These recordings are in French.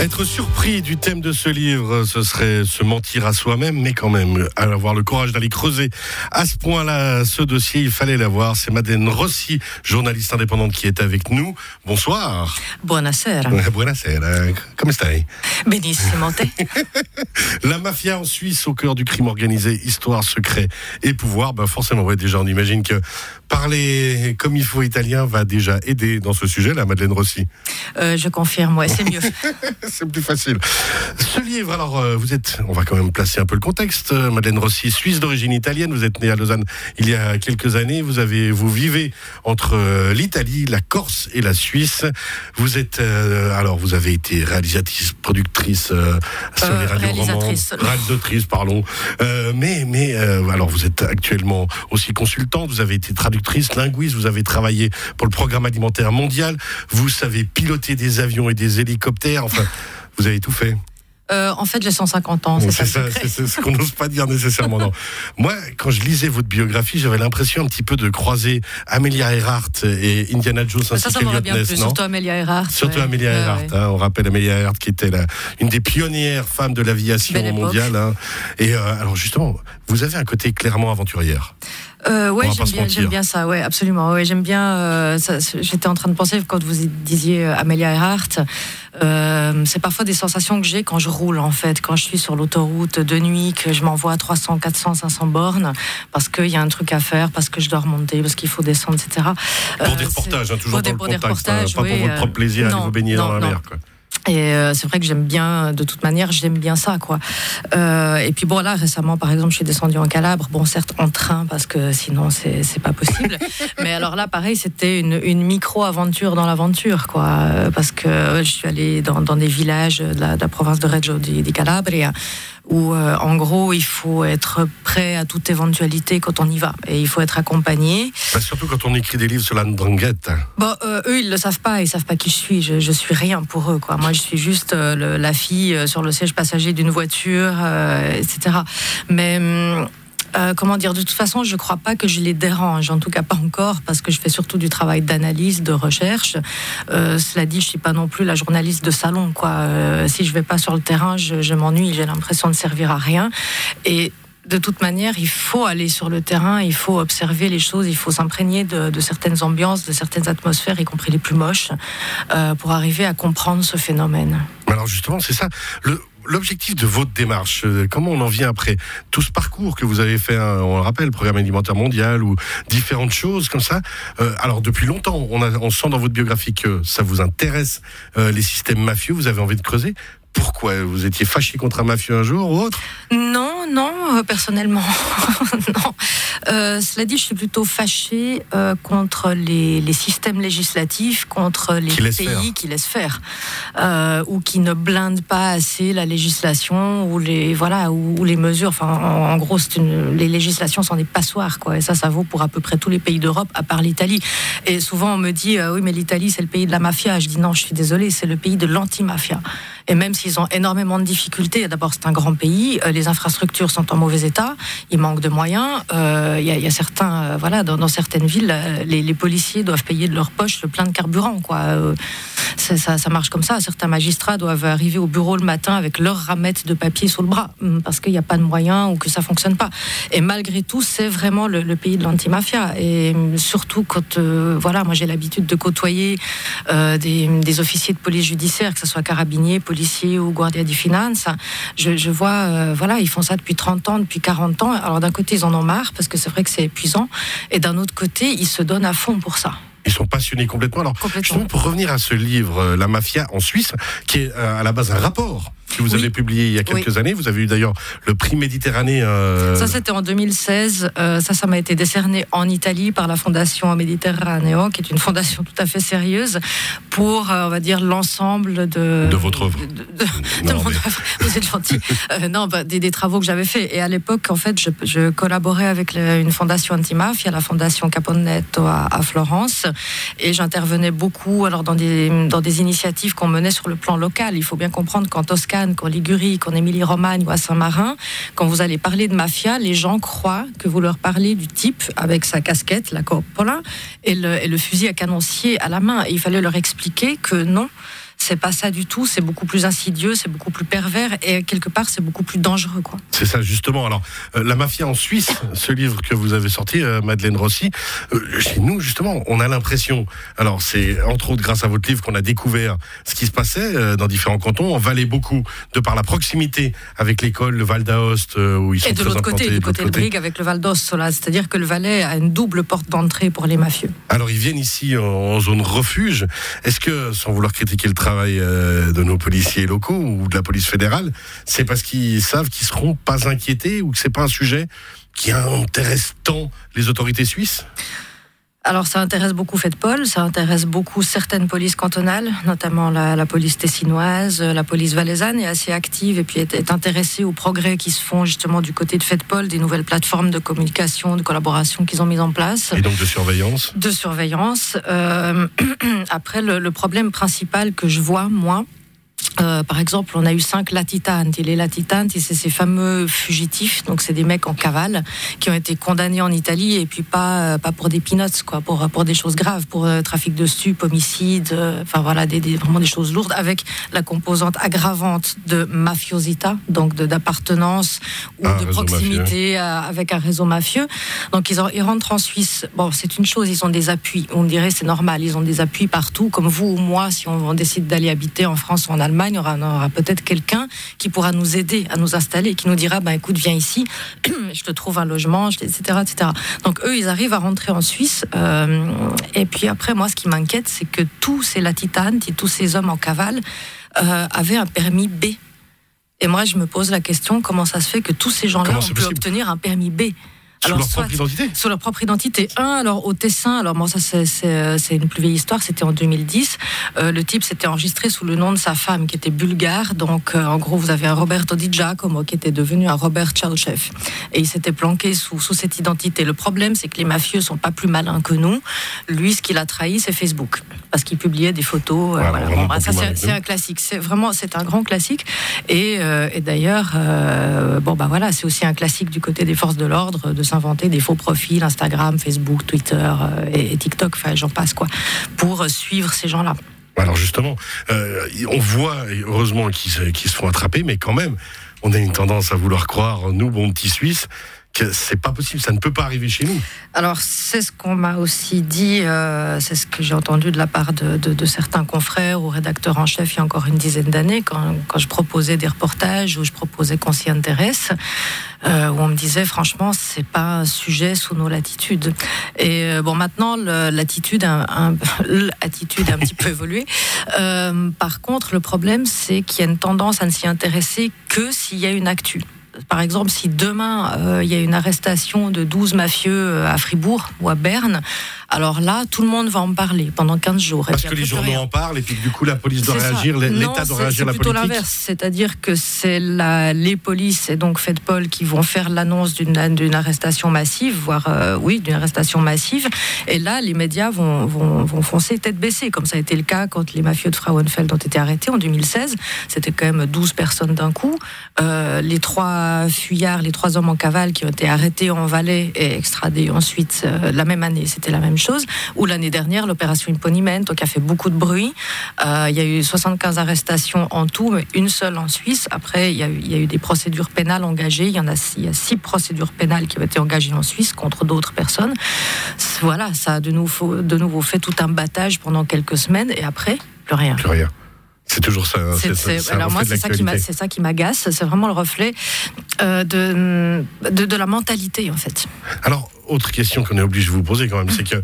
Être surpris du thème de ce livre, ce serait se mentir à soi-même, mais quand même, avoir le courage d'aller creuser à ce point-là ce dossier, il fallait l'avoir. C'est Madeleine Rossi, journaliste indépendante, qui est avec nous. Bonsoir. Buonasera. Buonasera. Come stai Benissimo te. La mafia en Suisse au cœur du crime organisé, histoire, secret et pouvoir. Ben forcément, ouais, déjà, on imagine que parler comme il faut italien va déjà aider dans ce sujet, la Madeleine Rossi. Euh, je confirme, ouais, c'est mieux. c'est plus facile. Ce livre, alors, euh, vous êtes, on va quand même placer un peu le contexte. Euh, Madeleine Rossi, suisse d'origine italienne, vous êtes née à Lausanne il y a quelques années. Vous avez, vous vivez entre euh, l'Italie, la Corse et la Suisse. Vous êtes, alors, vous avez été réalisatrice, productrice sur les radios réalisatrice. réalisatrice, pardon. mais, mais, alors, vous êtes actuellement aussi consultante. Vous avez été traductrice, linguiste. Vous avez travaillé pour le programme alimentaire mondial. Vous savez piloter des avions et des hélicoptères. Enfin, vous avez tout fait. Euh, en fait, j'ai 150 ans. C'est ça, c'est ce qu'on n'ose pas dire nécessairement. Non. Moi, quand je lisais votre biographie, j'avais l'impression un petit peu de croiser Amelia Earhart et Indiana Jones ça, ça m'aurait bien plu, surtout Amelia Earhart. Surtout Amelia Earhart. Hein, on rappelle Amelia Earhart qui était la, une des pionnières femmes de l'aviation mondiale. Hein. Et euh, alors justement, vous avez un côté clairement aventurière. Euh, ouais, j'aime bien, ça, ouais, absolument. Ouais, j'aime bien. Euh, J'étais en train de penser quand vous disiez euh, Amelia Earhart. Euh, c'est parfois des sensations que j'ai quand je roule en fait, quand je suis sur l'autoroute de nuit, que je m'envoie à 300, 400, 500 bornes parce qu'il y a un truc à faire, parce que je dois remonter, parce qu'il faut descendre, etc. Pour des reportages, hein, toujours pour dans le contact, pas, pour votre propre plaisir à vous baigner dans la mer. Quoi. Et euh, c'est vrai que j'aime bien, de toute manière, j'aime bien ça, quoi. Euh, et puis bon, là, récemment, par exemple, je suis descendue en Calabre, bon, certes en train, parce que sinon, c'est pas possible. Mais alors là, pareil, c'était une, une micro-aventure dans l'aventure, quoi. Euh, parce que je suis allée dans, dans des villages de la, de la province de Reggio di, di Calabria, où euh, en gros il faut être prêt à toute éventualité quand on y va et il faut être accompagné. Bah, surtout quand on écrit des livres sur la ndrangheta. Bon, euh, eux ils le savent pas, ils savent pas qui je suis. Je, je suis rien pour eux quoi. Moi je suis juste euh, la fille sur le siège passager d'une voiture, etc. Mais hum, euh, comment dire, de toute façon, je ne crois pas que je les dérange, en tout cas pas encore, parce que je fais surtout du travail d'analyse, de recherche. Euh, cela dit, je suis pas non plus la journaliste de salon, quoi. Euh, si je vais pas sur le terrain, je, m'ennuie, j'ai l'impression de servir à rien. Et de toute manière, il faut aller sur le terrain, il faut observer les choses, il faut s'imprégner de, certaines ambiances, de certaines atmosphères, y compris les plus moches, pour arriver à comprendre ce phénomène. Alors justement, c'est ça. L'objectif de votre démarche, euh, comment on en vient après tout ce parcours que vous avez fait, hein, on le rappelle, le programme alimentaire mondial ou différentes choses comme ça. Euh, alors depuis longtemps, on sent dans votre biographie que ça vous intéresse euh, les systèmes mafieux, vous avez envie de creuser. Pourquoi Vous étiez fâché contre un mafieux un jour ou autre? Non, non, euh, personnellement. non. Euh, cela dit, je suis plutôt fâché euh, contre les, les, systèmes législatifs, contre les qui pays qui laissent faire, ou qui ne blindent pas assez la législation, ou les, voilà, ou, ou les mesures. Enfin, en, en gros, une, les législations sont des passoires, quoi. Et ça, ça vaut pour à peu près tous les pays d'Europe, à part l'Italie. Et souvent, on me dit, oui, mais l'Italie, c'est le pays de la mafia. Je dis, non, je suis désolé, c'est le pays de l'anti-mafia. Et même s'ils ont énormément de difficultés, d'abord c'est un grand pays, euh, les infrastructures sont en mauvais état, il manque de moyens. Euh, il y, a, certains, euh, voilà, dans, certaines villes, les, policiers doivent payer de leur poche le plein de carburant, quoi. Ça, marche comme ça. Certains magistrats doivent arriver au bureau le matin avec leur ramette de papier sous le bras hum, parce qu'il n'y a pas de moyens ou que ça fonctionne pas. Et malgré tout, c'est vraiment le, pays de l'antimafia. Et hum, surtout quand, voilà, moi j'ai l'habitude de côtoyer des, des, officiers de police judiciaire, que ce soit carabiniers, policiers ou guardia di finanza. Je, je vois, euh, voilà, ils font ça depuis 30 ans, depuis 40 ans. Alors d'un côté, ils en ont marre parce que c'est vrai que c'est épuisant. Et d'un autre côté, ils se donnent à fond pour ça. Ils sont passionnés complètement. Alors, complètement. justement, pour revenir à ce livre, euh, La Mafia en Suisse, qui est euh, à la base un rapport que vous oui. avez publié il y a quelques oui. années. Vous avez eu d'ailleurs le prix Méditerranée. Euh... Ça, c'était en 2016. Euh, ça, ça m'a été décerné en Italie par la Fondation Méditerraneo, qui est une fondation tout à fait sérieuse pour, euh, on va dire, l'ensemble de. De votre œuvre. De, mon mais... œuvre. Vous êtes gentil. Non, bah, des, des, travaux que j'avais faits. Et à l'époque, en fait, je, je collaborais avec le, une fondation anti-mafia, la Fondation Caponetto à, à Florence. Et j'intervenais beaucoup alors, dans, des, dans des initiatives qu'on menait sur le plan local. Il faut bien comprendre qu'en Toscane, qu'en Ligurie, qu'en Émilie-Romagne ou à Saint-Marin, quand vous allez parler de mafia, les gens croient que vous leur parlez du type avec sa casquette, la coppola, et le, et le fusil à canoncier à la main. Et il fallait leur expliquer que non c'est pas ça du tout. C'est beaucoup plus insidieux, c'est beaucoup plus pervers et quelque part, c'est beaucoup plus dangereux, quoi. C'est ça, justement. Alors, euh, La Mafia en Suisse, ce livre que vous avez sorti, euh, Madeleine Rossi, euh, chez nous, justement, on a l'impression, alors c'est entre autres grâce à votre livre qu'on a découvert ce qui se passait dans différents cantons. On valait beaucoup de par la proximité avec l'école, le Val d'Aoste, où ils sont Et de l'autre côté, du côté de Brigue, avec le Val d'Aoste, c'est-à-dire que le Valais a une double porte d'entrée pour les mafieux. Alors, ils viennent ici en zone refuge. Est-ce que, sans vouloir critiquer le travail de nos policiers locaux ou de la police fédérale, c'est parce qu'ils savent qu'ils seront pas inquiétés ou que c'est pas un sujet qui intéresse tant les autorités suisses? Alors ça intéresse beaucoup Paul, ça intéresse beaucoup certaines polices cantonales, notamment la, police tessinoise, la police valaisanne est assez active et puis est, intéressée aux progrès qui se font justement du côté de Paul, des nouvelles plateformes de communication, de collaboration qu'ils ont mises en place. Et donc de surveillance De surveillance. Euh, après, le problème principal que je vois, moi, euh, par exemple, on a eu cinq latitantes. Et les latitantes, c'est ces fameux fugitifs. Donc, c'est des mecs en cavale qui ont été condamnés en Italie et puis pas, euh, pas pour des peanuts, quoi, pour, pour des choses graves, pour euh, trafic de stupes, homicide, enfin voilà, des, vraiment des choses lourdes avec la composante aggravante de mafiosita, donc d'appartenance ou de proximité avec un réseau mafieux. Donc, ils, ils rentrent en Suisse. Bon, c'est une chose, ils ont des appuis. On dirait c'est normal, ils ont des appuis partout, comme vous ou moi, si on, on décide d'aller habiter en France ou en Allemagne il y aura, peut-être quelqu'un qui pourra nous aider à nous installer, qui nous dira, bah, écoute, viens ici, je te trouve un logement, etc., etc. Donc eux, ils arrivent à rentrer en Suisse. Euh, et puis après, moi, ce qui m'inquiète, c'est que tous ces latitanes, tous ces hommes en cavale, euh, avaient un permis B. Et moi, je me pose la question, comment ça se fait que tous ces gens-là ont pu obtenir un permis B? Sur leur propre identité Sur leur propre identité. Un, alors au Tessin, alors moi ça c'est une plus vieille histoire, c'était en 2010. Euh, le type s'était enregistré sous le nom de sa femme qui était bulgare. Donc euh, en gros, vous avez un Roberto Di Giacomo qui était devenu un Robert Chalchev. Et il s'était planqué sous, sous cette identité. Le problème, c'est que les mafieux sont pas plus malins que nous. Lui, ce qu'il a trahi, c'est Facebook. Parce qu'il publiait des photos. Euh, voilà. Bah, ça, c'est un classique. C'est vraiment, c'est un grand classique. Et, et d'ailleurs, bon, bah voilà, c'est aussi un classique du côté des forces de l'ordre de inventer des faux profils Instagram, Facebook, Twitter euh, et, TikTok, enfin j'en passe quoi, pour suivre ces gens-là. Alors justement, euh, on voit heureusement qu'ils se font attraper, mais quand même, on a une tendance à vouloir croire, nous, bons petits Suisses, que c'est pas possible, ça ne peut pas arriver chez nous. Alors c'est ce qu'on m'a aussi dit, euh, c'est ce que j'ai entendu de la part de, certains confrères ou rédacteurs en chef il y a encore une dizaine d'années, quand, je proposais des reportages ou je proposais qu'on s'y intéresse, euh, où on me disait franchement c'est pas un sujet sous nos latitudes. Et euh, bon maintenant l'attitude l'attitude a un petit peu évolué. Par contre le problème c'est qu'il y a une tendance à ne s'y intéresser que s'il y a une actu par exemple, si demain euh, il y a une arrestation de 12 mafieux euh, à Fribourg ou à Berne, alors là, tout le monde va en parler pendant 15 jours. Parce que les journaux en parlent et puis du coup la police doit réagir, l'État doit réagir, la politique. C'est plutôt l'inverse, c'est-à-dire que c'est les polices et donc Paul qui vont faire l'annonce d'une arrestation massive, voire euh, oui, d'une arrestation massive. Et là, les médias vont, vont, vont, foncer tête baissée, comme ça a été le cas quand les mafieux de Frauenfeld ont été arrêtés en 2016. C'était quand même 12 personnes d'un coup. Euh, les trois fuyards, les trois hommes en cavale qui ont été arrêtés en Valais et extradés ensuite euh, la même année, c'était la même chose. Ou l'année dernière, l'opération Imponimento, qui a fait beaucoup de bruit. Euh, il y a eu 75 arrestations en tout, mais une seule en Suisse. Après, il y a eu, des procédures pénales engagées. Il y en a six procédures pénales qui ont été engagées en Suisse contre d'autres personnes. Voilà, ça a de nouveau, de nouveau fait tout un battage pendant quelques semaines et après, plus rien. Plus rien. C'est toujours ça. Hein. alors moi, c'est ça qui m'agace. C'est vraiment le reflet euh, de, de, de, la mentalité, en fait. Alors, autre question qu'on est obligé de vous poser quand même, c'est que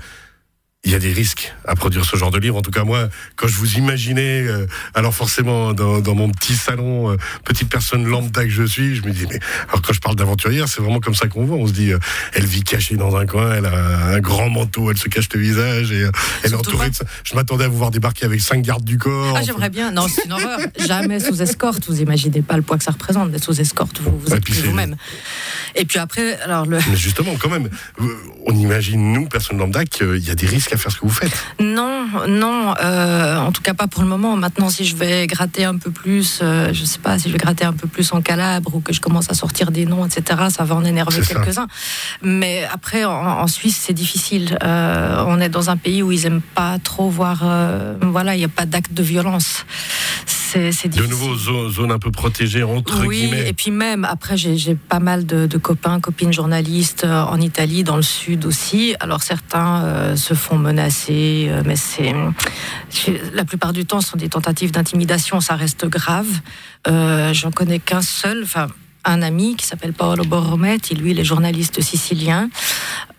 il y a des risques à produire ce genre de livre. En tout cas, moi, quand je vous imaginais, euh, alors forcément, dans, dans, mon petit salon, euh, petite personne lambda que je suis, je me dis, mais alors quand je parle d'aventurière, c'est vraiment comme ça qu'on voit. On se dit, euh, elle vit cachée dans un coin, elle a un grand manteau, elle se cache le visage et elle est entourée de ça. Je m'attendais à vous voir débarquer avec cinq gardes du corps. Ah, j'aimerais bien. Non, c'est une horreur. Jamais sous escorte. Vous imaginez pas le poids que ça représente d'être sous escorte. Vous, vous êtes vous-même. Et puis après, alors le. Mais justement, quand même, on imagine, nous, personne lambda, qu'il y a des risques jusqu'à faire ce que vous faites. Non, non, euh, en tout cas pas pour le moment. Maintenant, si je vais gratter un peu plus, euh, je sais pas, si je vais gratter un peu plus en calabre ou que je commence à sortir des noms, etc., ça va en énerver quelques-uns. Mais après, en, Suisse, c'est difficile. Euh, on est dans un pays où ils aiment pas trop voir, voilà, il n'y a pas d'acte de violence c'est De nouveau, zone, un peu protégée, entre oui, guillemets. et puis même, après, j'ai pas mal de, copains, copines journalistes euh, en Italie, dans le sud aussi. Alors certains euh, se font menacer, euh, mais c'est la plupart du temps, ce sont des tentatives d'intimidation, ça reste grave. J'en connais qu'un seul, enfin un ami qui s'appelle Paolo Borrometti, lui, il est journaliste sicilien.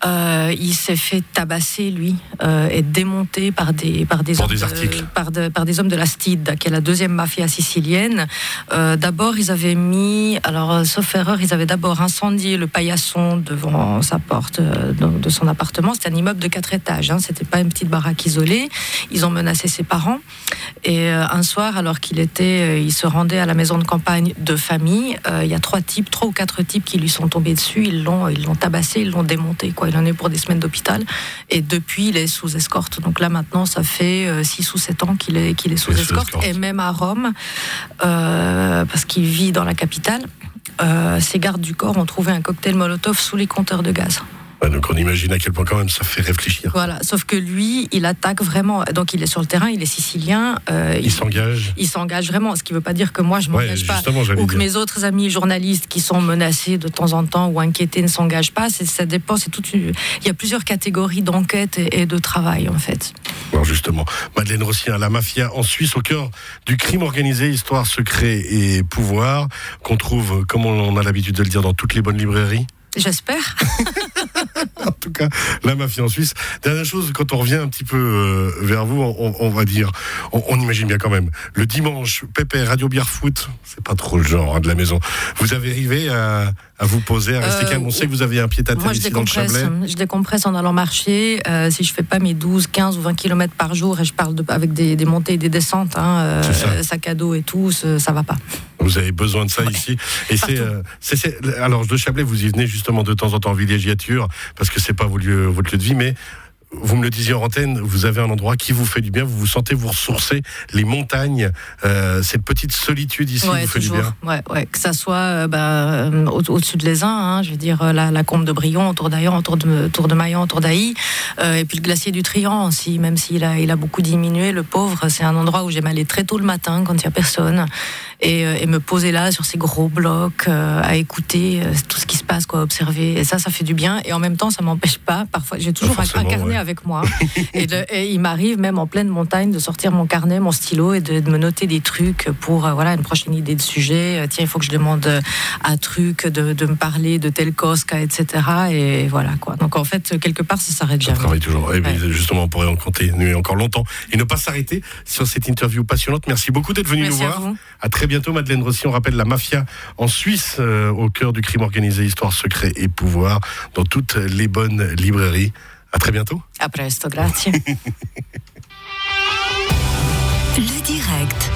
Euh, il s'est fait tabasser, lui, euh, et démonter par des, par des, hommes, de, par, par, des hommes de la STID, qui est la deuxième mafia sicilienne. Euh, d'abord, ils avaient mis, alors, sauf erreur, ils avaient d'abord incendié le paillasson devant sa porte de, son appartement. C'était un immeuble de quatre étages, hein, c'était pas une petite baraque isolée. Ils ont menacé ses parents. Et un soir, alors qu'il était, il se rendait à la maison de campagne de famille, il y a trois types, trois ou quatre types qui lui sont tombés dessus. Ils l'ont, ils l'ont tabassé, ils l'ont démonté. Quoi. Il en est pour des semaines d'hôpital. Et depuis, il est sous escorte. Donc là, maintenant, ça fait 6 euh, ou 7 ans qu'il est, qu'il est sous escorte. Et même à Rome, euh, parce qu'il vit dans la capitale, euh, ses gardes du corps ont trouvé un cocktail Molotov sous les compteurs de gaz donc on imagine à quel point quand même ça fait réfléchir. Voilà, sauf que lui, il attaque vraiment. Donc il est sur le terrain, il est sicilien. Euh, il s'engage. Il s'engage vraiment, ce qui ne veut pas dire que moi je m'engage pas ou que mes autres amis journalistes qui sont menacés de temps en temps ou inquiétés ne s'engagent pas. Ça dépend. C'est toute Il y a plusieurs catégories d'enquête et, de travail en fait. Alors justement, Madeleine Rossien, la mafia en Suisse au cœur du crime organisé, histoire, secret et pouvoir qu'on trouve, comme on a l'habitude de le dire, dans toutes les bonnes librairies. J'espère. cas, la mafia en Suisse. Dernière chose, quand on revient un petit peu euh, vers vous, on, va dire, on, imagine bien quand même, le dimanche, Pépé, Radio Bière Foot, c'est pas trop le genre hein, de la maison. Vous avez arrivé à, vous poser, à rester euh, calme On sait que vous avez un pied à terre ici dans le Chablais. Je décompresse en allant marcher. Euh, si je fais pas mes 12, 15 ou 20 km par jour, et je parle de, avec des, montées et des descentes, hein, sac à dos et tout, ça va pas. Vous avez besoin de ça ici. Et c'est, alors, de Chablais, vous y venez justement de temps en temps en villégiature, parce que c'est pas votre lieu, votre lieu de vie, mais vous me le disiez en antenne, vous avez un endroit qui vous fait du bien, vous vous sentez vous ressourcer, les montagnes, euh, cette petite solitude ici vous fait du bien. Ouais, ouais, que ça soit euh, bah, euh, au-dessus de l'Aisin, hein, je veux dire la, la combe de Brion, autour d'Aillon, autour de, autour de Maillan, autour d'Ailly, et puis le glacier du Trian aussi, même s'il a, il a beaucoup diminué, le pauvre, c'est un endroit où j'aime aller très tôt le matin quand il n'y a personne, et, et, me poser là sur ces gros blocs, à écouter tout ce qui se passe, quoi, observer, et ça, ça fait du bien, et en même temps, ça m'empêche pas, parfois, j'ai toujours incarné avec moi. et, il m'arrive même en pleine montagne de sortir mon carnet, mon stylo et de, me noter des trucs pour euh, voilà une prochaine idée de sujet. Euh, tiens, il faut que je demande euh, un truc, de, de me parler de tel Cosca, etc. Et voilà quoi. Donc en fait, quelque part, ça s'arrête jamais. Travaille toujours. Et justement, on pourrait en continuer encore longtemps et ne pas s'arrêter sur cette interview passionnante. Merci beaucoup d'être venu nous voir. À, très bientôt, Madeleine Rossi. On rappelle la mafia en Suisse, au cœur du crime organisé, histoire, secret et pouvoir, dans toutes les bonnes librairies. À très bientôt. A presto, grazie. Le direct